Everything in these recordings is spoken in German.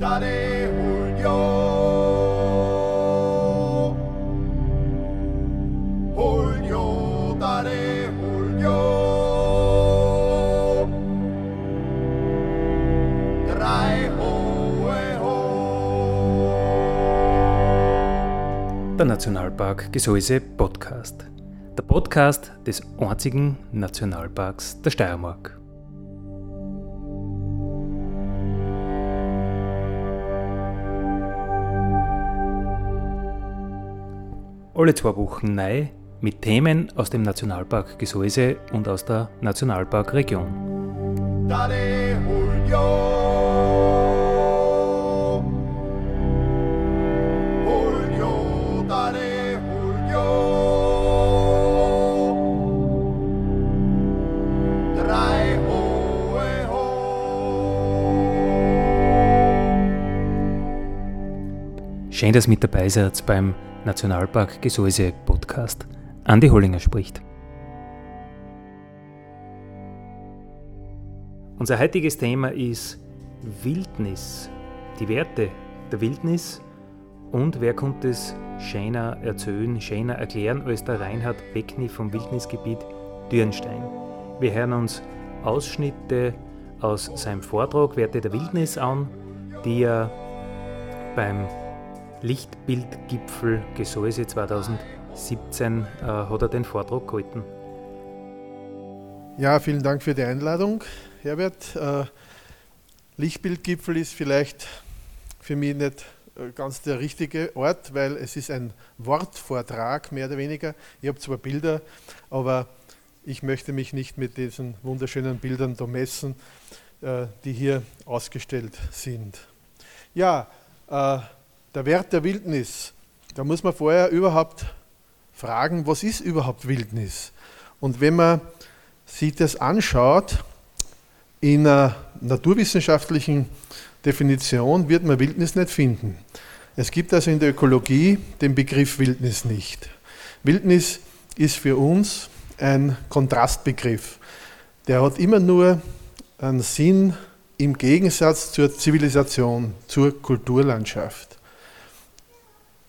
Dale Julio. Julio, dale Julio. Drei hohe ho. Der Nationalpark Gesäuse Podcast. Der Podcast des einzigen Nationalparks der Steiermark. Alle zwei Wochen neu mit Themen aus dem Nationalpark Gesäuse und aus der Nationalparkregion. Schön, dass mit dabei seid beim Nationalpark Gesäuse Podcast. Andi Hollinger spricht. Unser heutiges Thema ist Wildnis, die Werte der Wildnis und wer kommt es schöner erzählen, schöner erklären als der Reinhard Beckni vom Wildnisgebiet Dürnstein. Wir hören uns Ausschnitte aus seinem Vortrag Werte der Wildnis an, die er beim Lichtbildgipfel Gesäuse 2017 äh, hat er den Vortrag gehalten. Ja, vielen Dank für die Einladung, Herbert. Äh, Lichtbildgipfel ist vielleicht für mich nicht äh, ganz der richtige Ort, weil es ist ein Wortvortrag, mehr oder weniger. Ich habe zwar Bilder, aber ich möchte mich nicht mit diesen wunderschönen Bildern da messen, äh, die hier ausgestellt sind. Ja, äh, der Wert der Wildnis. Da muss man vorher überhaupt fragen, was ist überhaupt Wildnis? Und wenn man sich das anschaut, in einer naturwissenschaftlichen Definition wird man Wildnis nicht finden. Es gibt also in der Ökologie den Begriff Wildnis nicht. Wildnis ist für uns ein Kontrastbegriff. Der hat immer nur einen Sinn im Gegensatz zur Zivilisation, zur Kulturlandschaft.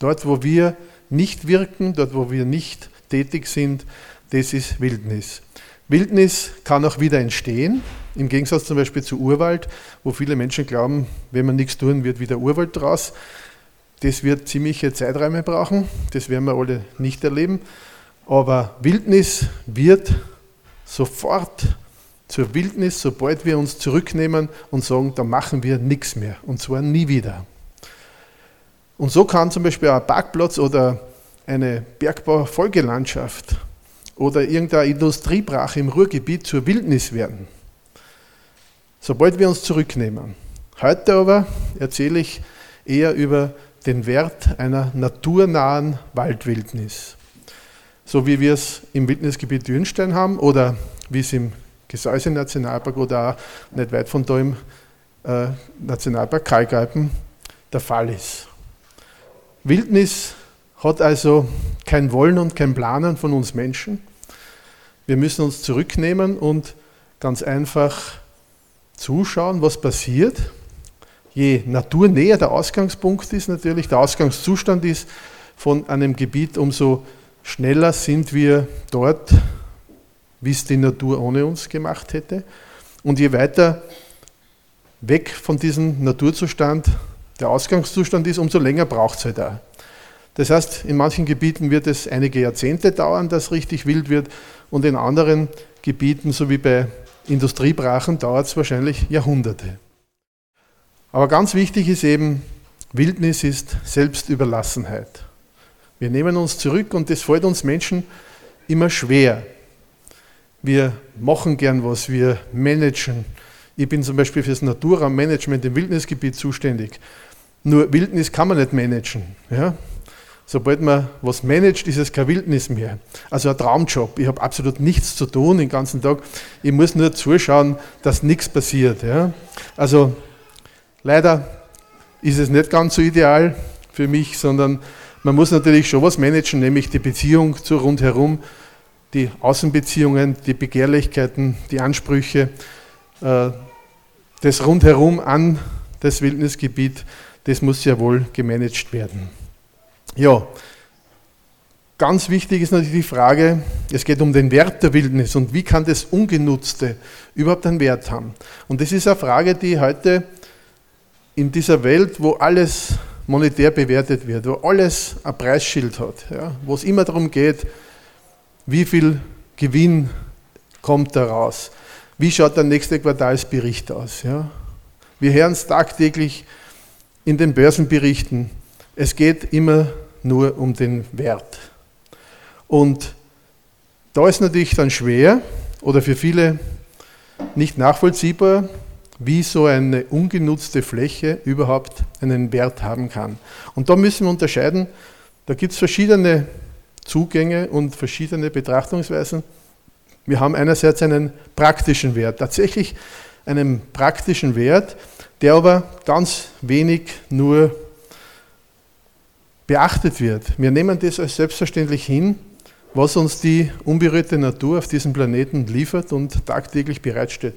Dort, wo wir nicht wirken, dort, wo wir nicht tätig sind, das ist Wildnis. Wildnis kann auch wieder entstehen, im Gegensatz zum Beispiel zu Urwald, wo viele Menschen glauben, wenn man nichts tun, wird wieder Urwald draus. Das wird ziemliche Zeiträume brauchen, das werden wir alle nicht erleben. Aber Wildnis wird sofort zur Wildnis, sobald wir uns zurücknehmen und sagen, da machen wir nichts mehr. Und zwar nie wieder. Und so kann zum Beispiel ein Parkplatz oder eine Bergbaufolgelandschaft oder irgendeine Industriebrache im Ruhrgebiet zur Wildnis werden. Sobald wir uns zurücknehmen. Heute aber erzähle ich eher über den Wert einer naturnahen Waldwildnis. So wie wir es im Wildnisgebiet Dürnstein haben oder wie es im Gesäuse Nationalpark oder auch nicht weit von da im äh, Nationalpark Kalkalpen der Fall ist. Wildnis hat also kein Wollen und kein Planen von uns Menschen. Wir müssen uns zurücknehmen und ganz einfach zuschauen, was passiert. Je naturnäher der Ausgangspunkt ist, natürlich der Ausgangszustand ist von einem Gebiet, umso schneller sind wir dort, wie es die Natur ohne uns gemacht hätte. Und je weiter weg von diesem Naturzustand der Ausgangszustand ist, umso länger braucht es halt auch. Das heißt, in manchen Gebieten wird es einige Jahrzehnte dauern, dass richtig wild wird, und in anderen Gebieten, so wie bei Industriebrachen, dauert es wahrscheinlich Jahrhunderte. Aber ganz wichtig ist eben, Wildnis ist Selbstüberlassenheit. Wir nehmen uns zurück und das fällt uns Menschen immer schwer. Wir machen gern was, wir managen. Ich bin zum Beispiel für das Naturraummanagement im Wildnisgebiet zuständig. Nur Wildnis kann man nicht managen. Ja? Sobald man was managt, ist es kein Wildnis mehr. Also ein Traumjob. Ich habe absolut nichts zu tun den ganzen Tag. Ich muss nur zuschauen, dass nichts passiert. Ja? Also leider ist es nicht ganz so ideal für mich, sondern man muss natürlich schon was managen, nämlich die Beziehung zu rundherum, die Außenbeziehungen, die Begehrlichkeiten, die Ansprüche, äh, das rundherum an das Wildnisgebiet, das muss ja wohl gemanagt werden. Ja, ganz wichtig ist natürlich die Frage, es geht um den Wert der Wildnis und wie kann das Ungenutzte überhaupt einen Wert haben. Und das ist eine Frage, die heute in dieser Welt, wo alles monetär bewertet wird, wo alles ein Preisschild hat, ja, wo es immer darum geht, wie viel Gewinn kommt daraus, wie schaut der nächste Quartalsbericht aus. Ja. Wir hören es tagtäglich in den Börsenberichten, es geht immer nur um den Wert. Und da ist natürlich dann schwer oder für viele nicht nachvollziehbar, wie so eine ungenutzte Fläche überhaupt einen Wert haben kann. Und da müssen wir unterscheiden, da gibt es verschiedene Zugänge und verschiedene Betrachtungsweisen. Wir haben einerseits einen praktischen Wert, tatsächlich einen praktischen Wert, der aber ganz wenig nur beachtet wird. Wir nehmen das als selbstverständlich hin, was uns die unberührte Natur auf diesem Planeten liefert und tagtäglich bereitstellt.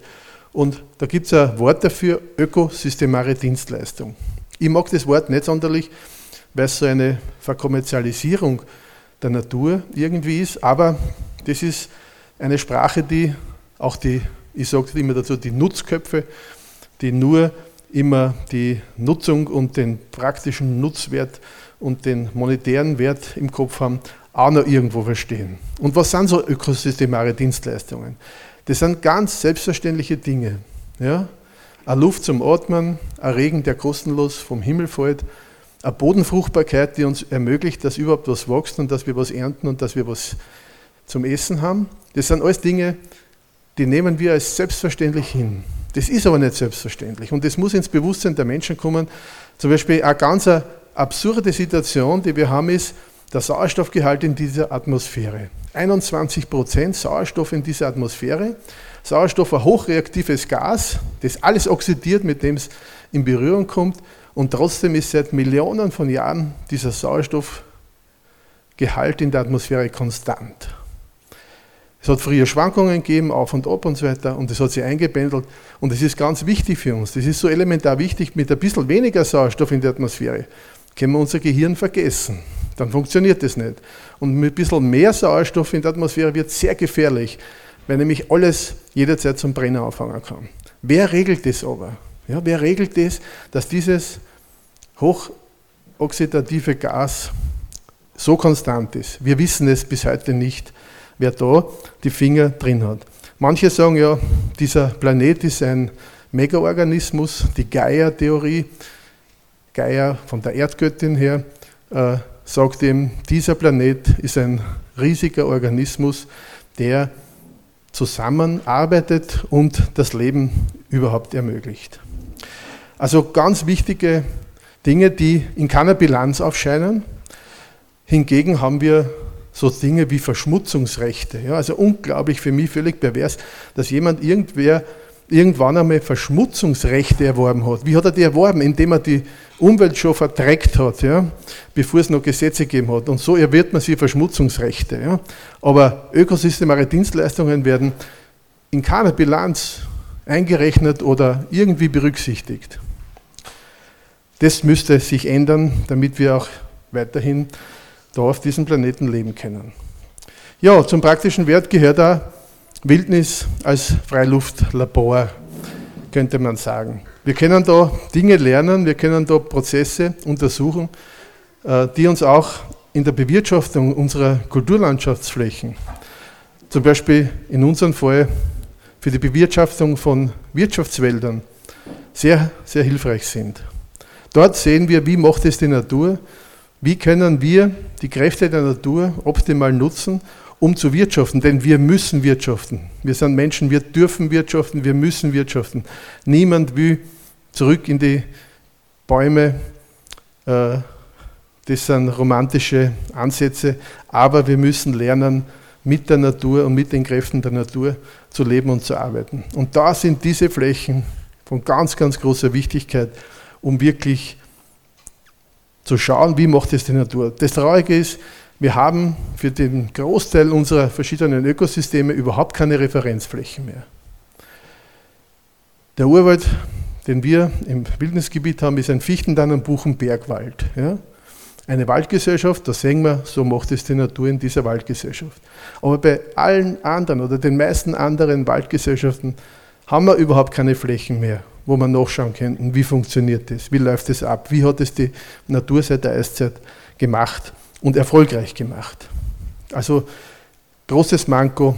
Und da gibt es ein Wort dafür, ökosystemare Dienstleistung. Ich mag das Wort nicht sonderlich, weil es so eine Verkommerzialisierung der Natur irgendwie ist, aber das ist eine Sprache, die auch die, ich sage immer dazu, die Nutzköpfe, die nur immer die Nutzung und den praktischen Nutzwert und den monetären Wert im Kopf haben, auch noch irgendwo verstehen. Und was sind so ökosystemare Dienstleistungen? Das sind ganz selbstverständliche Dinge. Ja? Eine Luft zum Atmen, ein Regen, der kostenlos vom Himmel fällt, eine Bodenfruchtbarkeit, die uns ermöglicht, dass überhaupt was wächst und dass wir was ernten und dass wir was zum Essen haben. Das sind alles Dinge, die nehmen wir als selbstverständlich hin. Das ist aber nicht selbstverständlich und das muss ins Bewusstsein der Menschen kommen. Zum Beispiel eine ganz absurde Situation, die wir haben, ist der Sauerstoffgehalt in dieser Atmosphäre. 21 Prozent Sauerstoff in dieser Atmosphäre. Sauerstoff ein hochreaktives Gas, das alles oxidiert, mit dem es in Berührung kommt. Und trotzdem ist seit Millionen von Jahren dieser Sauerstoffgehalt in der Atmosphäre konstant. Es hat früher Schwankungen gegeben, auf und ab und so weiter, und es hat sich eingependelt. Und es ist ganz wichtig für uns. Das ist so elementar wichtig, mit ein bisschen weniger Sauerstoff in der Atmosphäre können wir unser Gehirn vergessen. Dann funktioniert das nicht. Und mit ein bisschen mehr Sauerstoff in der Atmosphäre wird es sehr gefährlich, weil nämlich alles jederzeit zum Brennen anfangen kann. Wer regelt das aber? Ja, wer regelt das, dass dieses hochoxidative Gas so konstant ist? Wir wissen es bis heute nicht, wer da die Finger drin hat. Manche sagen ja, dieser Planet ist ein Megaorganismus, die Gaia-Theorie. Gaia von der Erdgöttin her äh, sagt ihm, dieser Planet ist ein riesiger Organismus, der zusammenarbeitet und das Leben überhaupt ermöglicht. Also ganz wichtige Dinge, die in keiner Bilanz aufscheinen. Hingegen haben wir so Dinge wie Verschmutzungsrechte. Ja, also unglaublich für mich völlig pervers, dass jemand irgendwer irgendwann einmal Verschmutzungsrechte erworben hat. Wie hat er die erworben? Indem er die Umwelt schon verdreckt hat, ja, bevor es noch Gesetze gegeben hat. Und so erwirbt man sich Verschmutzungsrechte. Ja. Aber ökosystemare Dienstleistungen werden in keiner Bilanz eingerechnet oder irgendwie berücksichtigt. Das müsste sich ändern, damit wir auch weiterhin da auf diesem Planeten leben können. Ja, zum praktischen Wert gehört auch Wildnis als Freiluftlabor, könnte man sagen. Wir können da Dinge lernen, wir können da Prozesse untersuchen, äh, die uns auch in der Bewirtschaftung unserer Kulturlandschaftsflächen, zum Beispiel in unserem Fall für die Bewirtschaftung von Wirtschaftswäldern, sehr, sehr hilfreich sind. Dort sehen wir, wie macht es die Natur, wie können wir die Kräfte der Natur optimal nutzen, um zu wirtschaften, denn wir müssen wirtschaften. Wir sind Menschen, wir dürfen wirtschaften, wir müssen wirtschaften. Niemand will zurück in die Bäume. Äh, das sind romantische Ansätze, aber wir müssen lernen, mit der Natur und mit den Kräften der Natur zu leben und zu arbeiten. Und da sind diese Flächen von ganz, ganz großer Wichtigkeit, um wirklich zu schauen, wie macht es die Natur. Das Traurige ist, wir haben für den Großteil unserer verschiedenen Ökosysteme überhaupt keine Referenzflächen mehr. Der Urwald, den wir im Wildnisgebiet haben, ist ein Fichtendann- und Buchenbergwald. Ja? Eine Waldgesellschaft, da sehen wir, so macht es die Natur in dieser Waldgesellschaft. Aber bei allen anderen oder den meisten anderen Waldgesellschaften haben wir überhaupt keine Flächen mehr, wo man nachschauen könnten, wie funktioniert das, wie läuft es ab, wie hat es die Natur seit der Eiszeit gemacht und erfolgreich gemacht. Also großes Manko,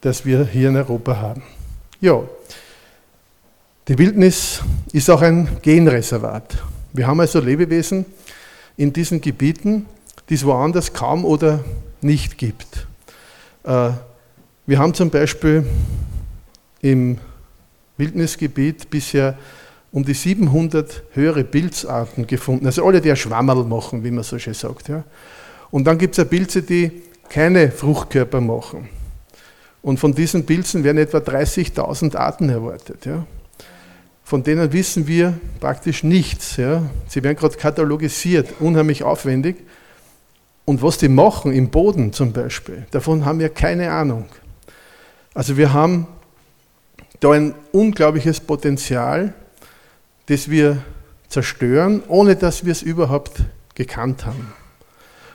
das wir hier in Europa haben. Ja, die Wildnis ist auch ein Genreservat. Wir haben also Lebewesen in diesen Gebieten, die es woanders kaum oder nicht gibt. Äh, wir haben zum Beispiel im Wildnisgebiet bisher um die 700 höhere Pilzarten gefunden. Also alle, die ein Schwammerl machen, wie man so schön sagt. Ja. Und dann gibt es Pilze, die keine Fruchtkörper machen. Und von diesen Pilzen werden etwa 30.000 Arten erwartet. Ja. Von denen wissen wir praktisch nichts. Ja. Sie werden gerade katalogisiert, unheimlich aufwendig. Und was die machen im Boden zum Beispiel, davon haben wir keine Ahnung. Also wir haben da ein unglaubliches Potenzial, das wir zerstören, ohne dass wir es überhaupt gekannt haben.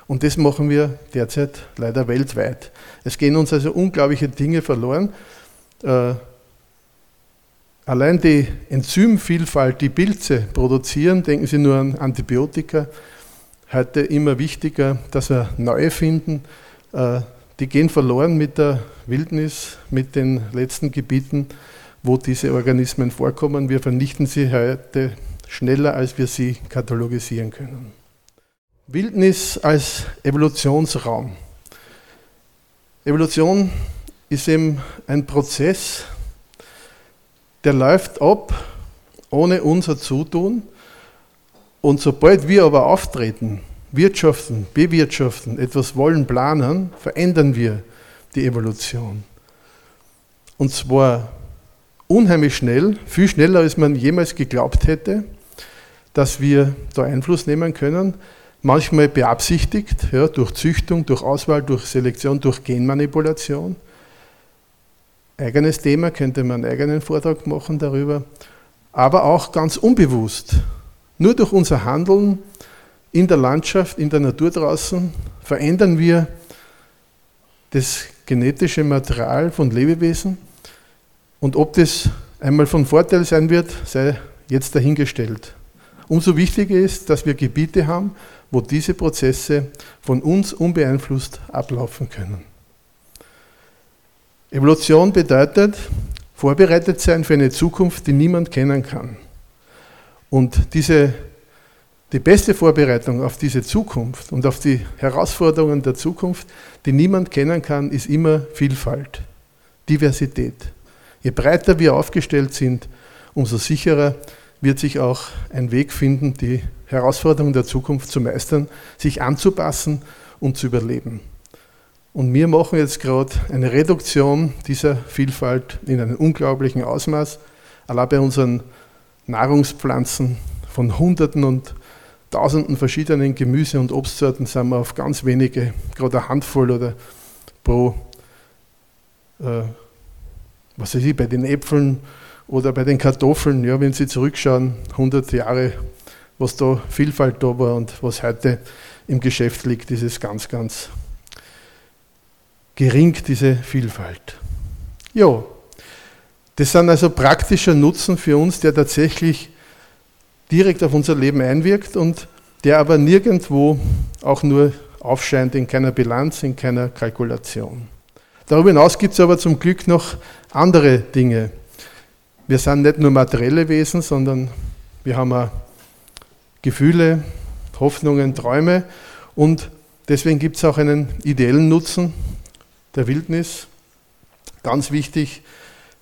Und das machen wir derzeit leider weltweit. Es gehen uns also unglaubliche Dinge verloren. Äh, allein die Enzymvielfalt, die Pilze produzieren, denken Sie nur an Antibiotika, heute immer wichtiger, dass wir neue finden. Äh, die gehen verloren mit der Wildnis, mit den letzten Gebieten wo diese Organismen vorkommen. Wir vernichten sie heute schneller, als wir sie katalogisieren können. Wildnis als Evolutionsraum. Evolution ist eben ein Prozess, der läuft ab ohne unser Zutun. Und sobald wir aber auftreten, wirtschaften, bewirtschaften, etwas wollen, planen, verändern wir die Evolution. Und zwar unheimlich schnell, viel schneller als man jemals geglaubt hätte, dass wir da Einfluss nehmen können. Manchmal beabsichtigt, ja, durch Züchtung, durch Auswahl, durch Selektion, durch Genmanipulation. Eigenes Thema, könnte man einen eigenen Vortrag machen darüber. Aber auch ganz unbewusst. Nur durch unser Handeln in der Landschaft, in der Natur draußen verändern wir das genetische Material von Lebewesen und ob das einmal von Vorteil sein wird, sei jetzt dahingestellt. Umso wichtiger ist, dass wir Gebiete haben, wo diese Prozesse von uns unbeeinflusst ablaufen können. Evolution bedeutet vorbereitet sein für eine Zukunft, die niemand kennen kann. Und diese, die beste Vorbereitung auf diese Zukunft und auf die Herausforderungen der Zukunft, die niemand kennen kann, ist immer Vielfalt, Diversität. Je breiter wir aufgestellt sind, umso sicherer wird sich auch ein Weg finden, die Herausforderungen der Zukunft zu meistern, sich anzupassen und zu überleben. Und wir machen jetzt gerade eine Reduktion dieser Vielfalt in einem unglaublichen Ausmaß. Allein bei unseren Nahrungspflanzen von Hunderten und Tausenden verschiedenen Gemüse- und Obstsorten sind wir auf ganz wenige, gerade eine Handvoll oder pro äh, was weiß ich, bei den Äpfeln oder bei den Kartoffeln, ja, wenn Sie zurückschauen, 100 Jahre, was da Vielfalt da war und was heute im Geschäft liegt, ist es ganz, ganz gering, diese Vielfalt. Ja, das sind also praktischer Nutzen für uns, der tatsächlich direkt auf unser Leben einwirkt und der aber nirgendwo auch nur aufscheint in keiner Bilanz, in keiner Kalkulation. Darüber hinaus gibt es aber zum Glück noch andere Dinge. Wir sind nicht nur materielle Wesen, sondern wir haben auch Gefühle, Hoffnungen, Träume und deswegen gibt es auch einen ideellen Nutzen der Wildnis. Ganz wichtig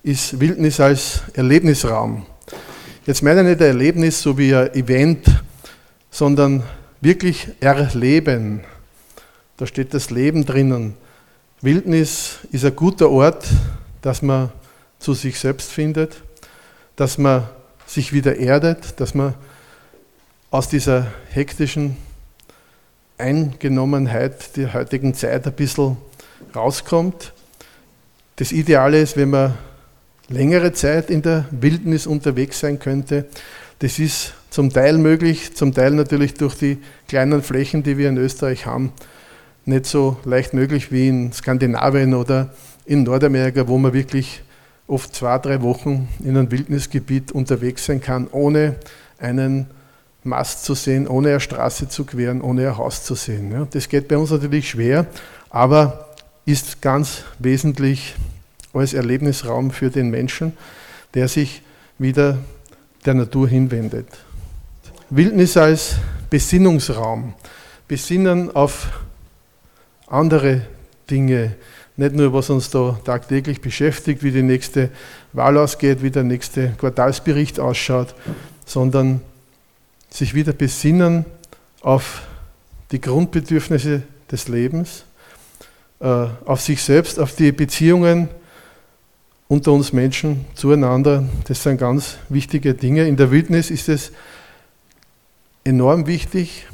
ist Wildnis als Erlebnisraum. Jetzt meine ich nicht ein Erlebnis so wie ein Event, sondern wirklich erleben. Da steht das Leben drinnen. Wildnis ist ein guter Ort, dass man zu sich selbst findet, dass man sich wieder erdet, dass man aus dieser hektischen Eingenommenheit der heutigen Zeit ein bisschen rauskommt. Das Ideale ist, wenn man längere Zeit in der Wildnis unterwegs sein könnte. Das ist zum Teil möglich, zum Teil natürlich durch die kleinen Flächen, die wir in Österreich haben, nicht so leicht möglich wie in Skandinavien oder in Nordamerika, wo man wirklich oft zwei, drei Wochen in einem Wildnisgebiet unterwegs sein kann, ohne einen Mast zu sehen, ohne eine Straße zu queren, ohne ein Haus zu sehen. das geht bei uns natürlich schwer, aber ist ganz wesentlich als Erlebnisraum für den Menschen, der sich wieder der Natur hinwendet. Wildnis als Besinnungsraum. Besinnen auf andere Dinge, nicht nur was uns da tagtäglich beschäftigt, wie die nächste Wahl ausgeht, wie der nächste Quartalsbericht ausschaut, sondern sich wieder besinnen auf die Grundbedürfnisse des Lebens, äh, auf sich selbst, auf die Beziehungen unter uns Menschen zueinander. Das sind ganz wichtige Dinge. In der Wildnis ist es enorm wichtig,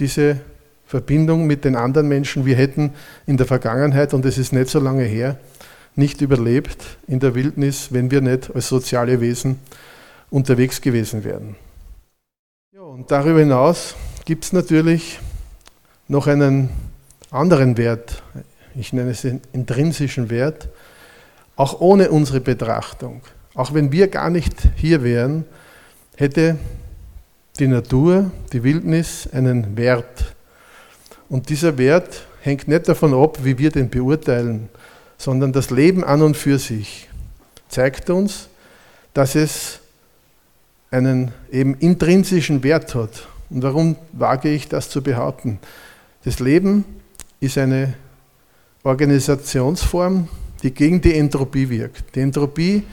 diese Verbindung mit den anderen Menschen. Wir hätten in der Vergangenheit, und es ist nicht so lange her, nicht überlebt in der Wildnis, wenn wir nicht als soziale Wesen unterwegs gewesen wären. Ja, und darüber hinaus gibt es natürlich noch einen anderen Wert, ich nenne es den intrinsischen Wert, auch ohne unsere Betrachtung. Auch wenn wir gar nicht hier wären, hätte die Natur, die Wildnis einen Wert. Und dieser Wert hängt nicht davon ab, wie wir den beurteilen, sondern das Leben an und für sich zeigt uns, dass es einen eben intrinsischen Wert hat. Und warum wage ich das zu behaupten? Das Leben ist eine Organisationsform, die gegen die Entropie wirkt. Die Entropie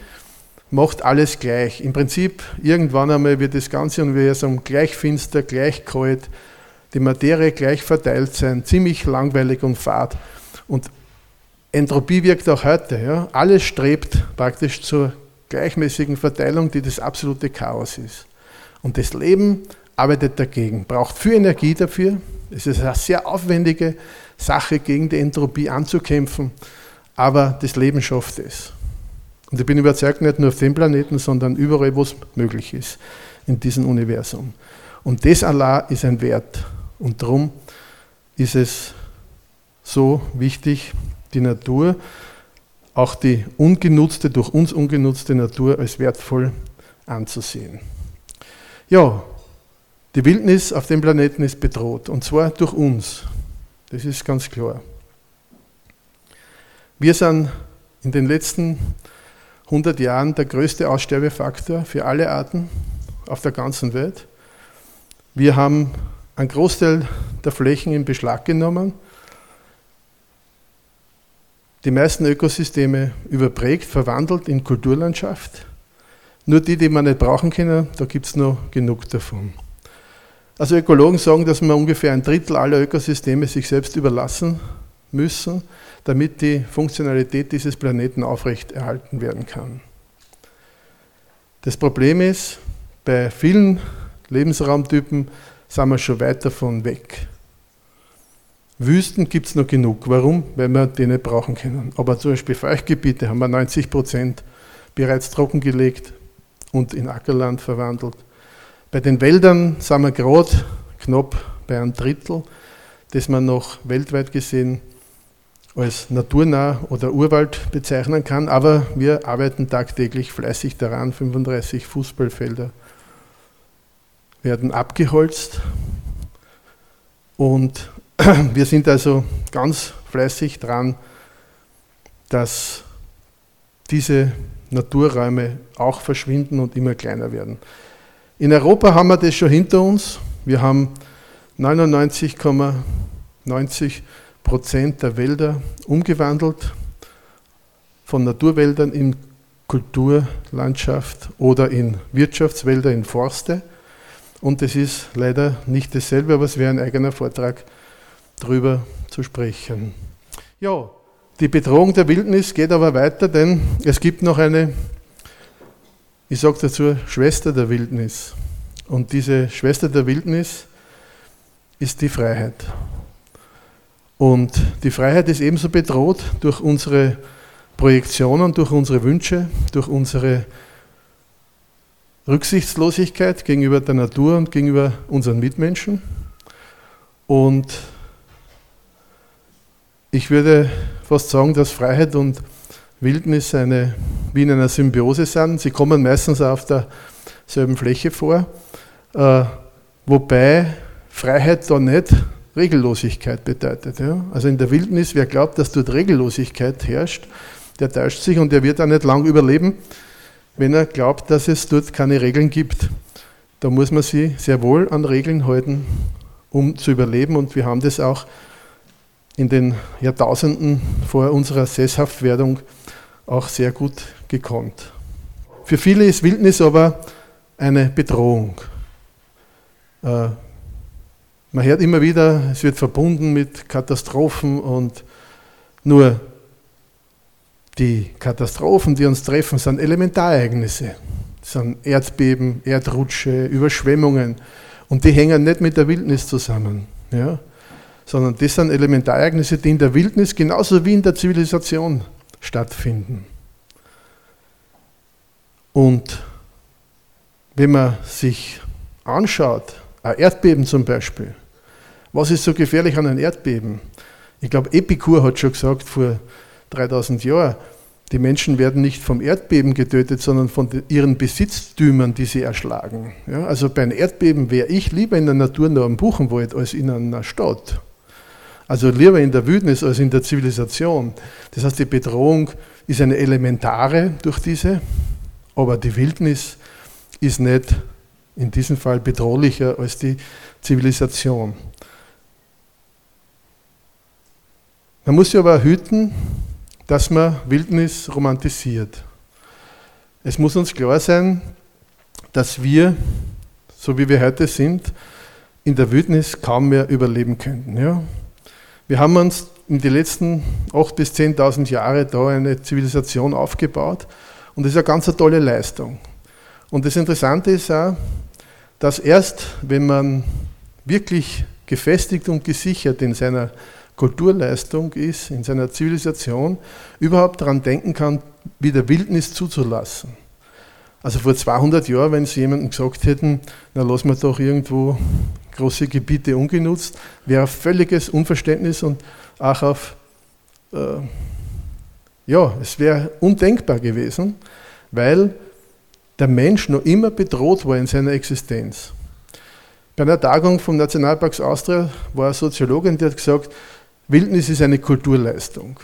macht alles gleich. Im Prinzip, irgendwann einmal wird das ganze Universum gleich finster, gleich kalt, die Materie gleich verteilt sein, ziemlich langweilig und fad. Und Entropie wirkt auch heute. Ja? Alles strebt praktisch zur gleichmäßigen Verteilung, die das absolute Chaos ist. Und das Leben arbeitet dagegen, braucht viel Energie dafür. Es ist eine sehr aufwendige Sache, gegen die Entropie anzukämpfen, aber das Leben schafft es. Und ich bin überzeugt, nicht nur auf dem Planeten, sondern überall, wo es möglich ist, in diesem Universum. Und das Allah ist ein Wert. Und darum ist es so wichtig, die Natur, auch die ungenutzte, durch uns ungenutzte Natur als wertvoll anzusehen. Ja, die Wildnis auf dem Planeten ist bedroht, und zwar durch uns. Das ist ganz klar. Wir sind in den letzten 100 Jahren der größte Aussterbefaktor für alle Arten auf der ganzen Welt. Wir haben einen Großteil der Flächen in Beschlag genommen, die meisten Ökosysteme überprägt, verwandelt in Kulturlandschaft. Nur die, die man nicht brauchen können, da gibt es noch genug davon. Also Ökologen sagen, dass man ungefähr ein Drittel aller Ökosysteme sich selbst überlassen müssen, damit die Funktionalität dieses Planeten aufrechterhalten werden kann. Das Problem ist, bei vielen Lebensraumtypen sind wir schon weit davon weg. Wüsten gibt es noch genug. Warum? Weil wir die nicht brauchen können. Aber zum Beispiel Feuchtgebiete haben wir 90 Prozent bereits trockengelegt und in Ackerland verwandelt. Bei den Wäldern sind wir gerade knapp bei einem Drittel, das man noch weltweit gesehen als naturnah oder Urwald bezeichnen kann, aber wir arbeiten tagtäglich fleißig daran. 35 Fußballfelder werden abgeholzt und wir sind also ganz fleißig dran, dass diese Naturräume auch verschwinden und immer kleiner werden. In Europa haben wir das schon hinter uns. Wir haben 99,90 Prozent der Wälder umgewandelt von Naturwäldern in Kulturlandschaft oder in Wirtschaftswälder, in Forste. Und es ist leider nicht dasselbe, aber es wäre ein eigener Vortrag darüber zu sprechen. Ja, die Bedrohung der Wildnis geht aber weiter, denn es gibt noch eine ich sage dazu Schwester der Wildnis. Und diese Schwester der Wildnis ist die Freiheit. Und die Freiheit ist ebenso bedroht durch unsere Projektionen, durch unsere Wünsche, durch unsere Rücksichtslosigkeit gegenüber der Natur und gegenüber unseren Mitmenschen. Und ich würde fast sagen, dass Freiheit und Wildnis eine, wie in einer Symbiose sind. Sie kommen meistens auf derselben Fläche vor, äh, wobei Freiheit da nicht Regellosigkeit bedeutet. Ja? Also in der Wildnis, wer glaubt, dass dort Regellosigkeit herrscht, der täuscht sich und der wird auch nicht lang überleben, wenn er glaubt, dass es dort keine Regeln gibt. Da muss man sich sehr wohl an Regeln halten, um zu überleben. Und wir haben das auch in den Jahrtausenden vor unserer Sesshaftwerdung auch sehr gut gekonnt. Für viele ist Wildnis aber eine Bedrohung. Man hört immer wieder, es wird verbunden mit Katastrophen und nur die Katastrophen, die uns treffen, sind Elementarereignisse. Das sind Erdbeben, Erdrutsche, Überschwemmungen. Und die hängen nicht mit der Wildnis zusammen. Ja? Sondern das sind Elementarereignisse, die in der Wildnis genauso wie in der Zivilisation stattfinden. Und wenn man sich anschaut, ein Erdbeben zum Beispiel, was ist so gefährlich an einem Erdbeben? Ich glaube, Epikur hat schon gesagt vor 3000 Jahren, die Menschen werden nicht vom Erdbeben getötet, sondern von ihren Besitztümern, die sie erschlagen. Ja, also bei einem Erdbeben wäre ich lieber in der Natur nur am Buchenwald als in einer Stadt. Also lieber in der Wildnis als in der Zivilisation. Das heißt, die Bedrohung ist eine elementare durch diese, aber die Wildnis ist nicht in diesem Fall bedrohlicher als die Zivilisation. Man muss sich aber hüten, dass man Wildnis romantisiert. Es muss uns klar sein, dass wir, so wie wir heute sind, in der Wildnis kaum mehr überleben könnten. Ja? Wir haben uns in den letzten 8.000 bis 10.000 Jahren da eine Zivilisation aufgebaut und das ist eine ganz tolle Leistung. Und das Interessante ist auch, dass erst, wenn man wirklich gefestigt und gesichert in seiner Kulturleistung ist, in seiner Zivilisation, überhaupt daran denken kann, wieder Wildnis zuzulassen. Also vor 200 Jahren, wenn sie jemandem gesagt hätten, na lassen wir doch irgendwo große Gebiete ungenutzt, wäre völliges Unverständnis und auch auf, äh, ja, es wäre undenkbar gewesen, weil der Mensch noch immer bedroht war in seiner Existenz. Bei einer Tagung vom Nationalparks Austria war eine Soziologin, die hat gesagt, Wildnis ist eine Kulturleistung.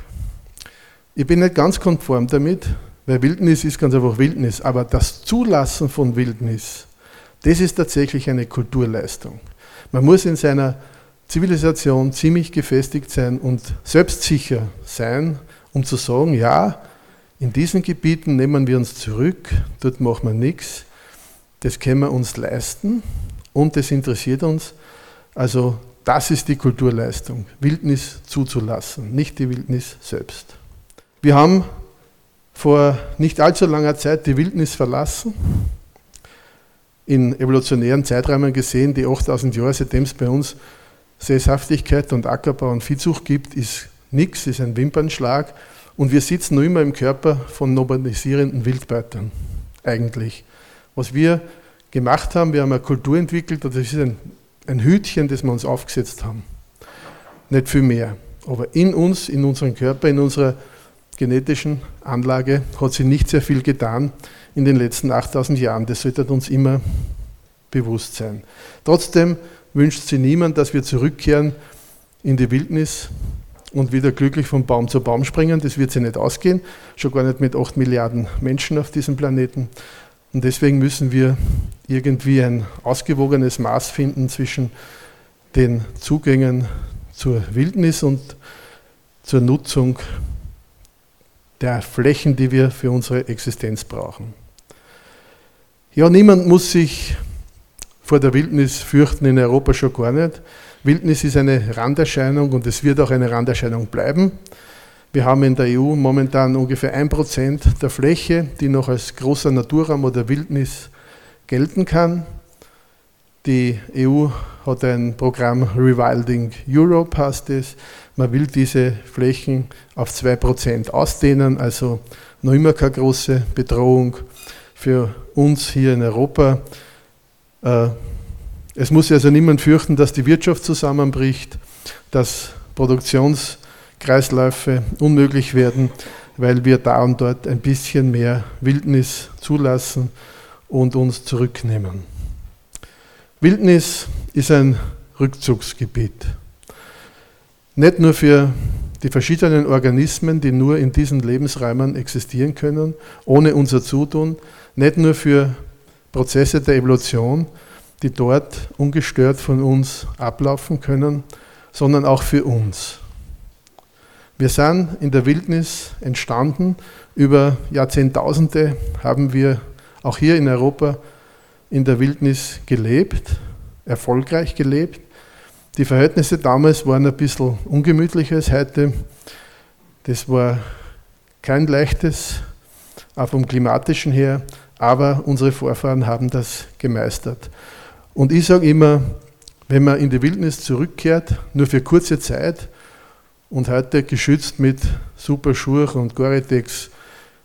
Ich bin nicht ganz konform damit, weil Wildnis ist ganz einfach Wildnis, aber das Zulassen von Wildnis, das ist tatsächlich eine Kulturleistung. Man muss in seiner Zivilisation ziemlich gefestigt sein und selbstsicher sein, um zu sagen, ja, in diesen Gebieten nehmen wir uns zurück, dort machen wir nichts, das können wir uns leisten und das interessiert uns. Also das ist die Kulturleistung, Wildnis zuzulassen, nicht die Wildnis selbst. Wir haben vor nicht allzu langer Zeit die Wildnis verlassen, in evolutionären Zeiträumen gesehen, die 8000 Jahre, seitdem es bei uns Sesshaftigkeit und Ackerbau und Viehzucht gibt, ist nichts, ist ein Wimpernschlag und wir sitzen nur immer im Körper von nomadisierenden Wildbeutern, eigentlich. Was wir gemacht haben, wir haben eine Kultur entwickelt, das ist ein ein Hütchen, das wir uns aufgesetzt haben. Nicht viel mehr. Aber in uns, in unserem Körper, in unserer genetischen Anlage hat sich nicht sehr viel getan in den letzten 8000 Jahren. Das sollte uns immer bewusst sein. Trotzdem wünscht sich niemand, dass wir zurückkehren in die Wildnis und wieder glücklich von Baum zu Baum springen. Das wird sich nicht ausgehen, schon gar nicht mit 8 Milliarden Menschen auf diesem Planeten. Und deswegen müssen wir irgendwie ein ausgewogenes Maß finden zwischen den Zugängen zur Wildnis und zur Nutzung der Flächen, die wir für unsere Existenz brauchen. Ja, niemand muss sich vor der Wildnis fürchten, in Europa schon gar nicht. Wildnis ist eine Randerscheinung und es wird auch eine Randerscheinung bleiben. Wir haben in der EU momentan ungefähr ein Prozent der Fläche, die noch als großer Naturraum oder Wildnis gelten kann. Die EU hat ein Programm Rewilding Europe, heißt es. Man will diese Flächen auf 2% ausdehnen, also noch immer keine große Bedrohung für uns hier in Europa. Äh, es muss also niemand fürchten, dass die Wirtschaft zusammenbricht, dass Produktionskreisläufe unmöglich werden, weil wir da und dort ein bisschen mehr Wildnis zulassen und uns zurücknehmen. Wildnis ist ein Rückzugsgebiet. Nicht nur für die verschiedenen Organismen, die nur in diesen Lebensräumen existieren können, ohne unser Zutun, nicht nur für Prozesse der Evolution, die dort ungestört von uns ablaufen können, sondern auch für uns. Wir sind in der Wildnis entstanden. Über Jahrzehntausende haben wir auch hier in Europa in der Wildnis gelebt, erfolgreich gelebt. Die Verhältnisse damals waren ein bisschen ungemütlicher als heute. Das war kein leichtes, auch vom klimatischen her, aber unsere Vorfahren haben das gemeistert. Und ich sage immer, wenn man in die Wildnis zurückkehrt, nur für kurze Zeit und heute geschützt mit super Schuhe und Gore-Tex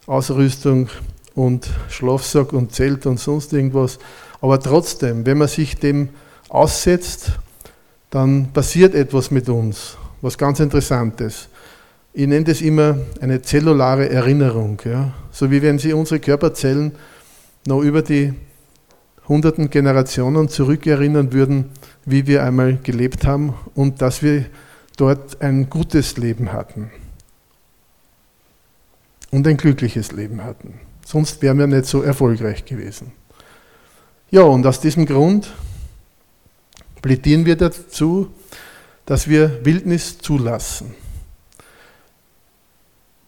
Ausrüstung und Schlafsack und Zelt und sonst irgendwas, aber trotzdem, wenn man sich dem aussetzt dann passiert etwas mit uns, was ganz Interessantes. Ich nenne das immer eine zellulare Erinnerung. Ja? So wie wenn Sie unsere Körperzellen noch über die hunderten Generationen zurückerinnern würden, wie wir einmal gelebt haben und dass wir dort ein gutes Leben hatten und ein glückliches Leben hatten. Sonst wären wir nicht so erfolgreich gewesen. Ja, und aus diesem Grund plädieren wir dazu, dass wir Wildnis zulassen.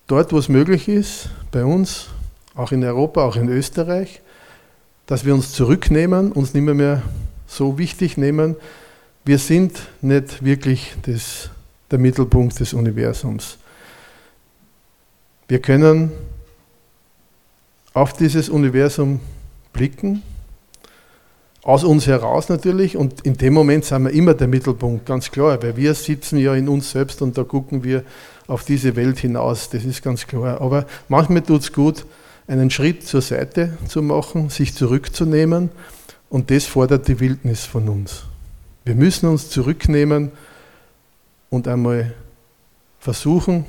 Dort, wo es möglich ist, bei uns, auch in Europa, auch in Österreich, dass wir uns zurücknehmen, uns nicht mehr, so wichtig nehmen. Wir sind nicht wirklich das, der Mittelpunkt des Universums. Wir können auf dieses Universum blicken aus uns heraus natürlich und in dem Moment sind wir immer der Mittelpunkt, ganz klar, weil wir sitzen ja in uns selbst und da gucken wir auf diese Welt hinaus, das ist ganz klar. Aber manchmal tut es gut, einen Schritt zur Seite zu machen, sich zurückzunehmen und das fordert die Wildnis von uns. Wir müssen uns zurücknehmen und einmal versuchen,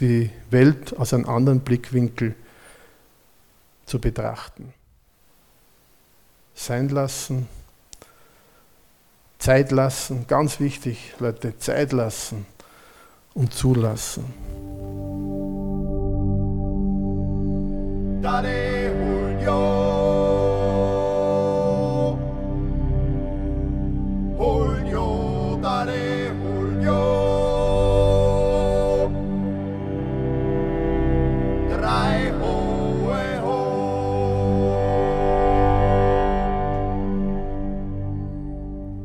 die Welt aus einem anderen Blickwinkel zu betrachten sein lassen, Zeit lassen, ganz wichtig, Leute, Zeit lassen und zulassen. Daddy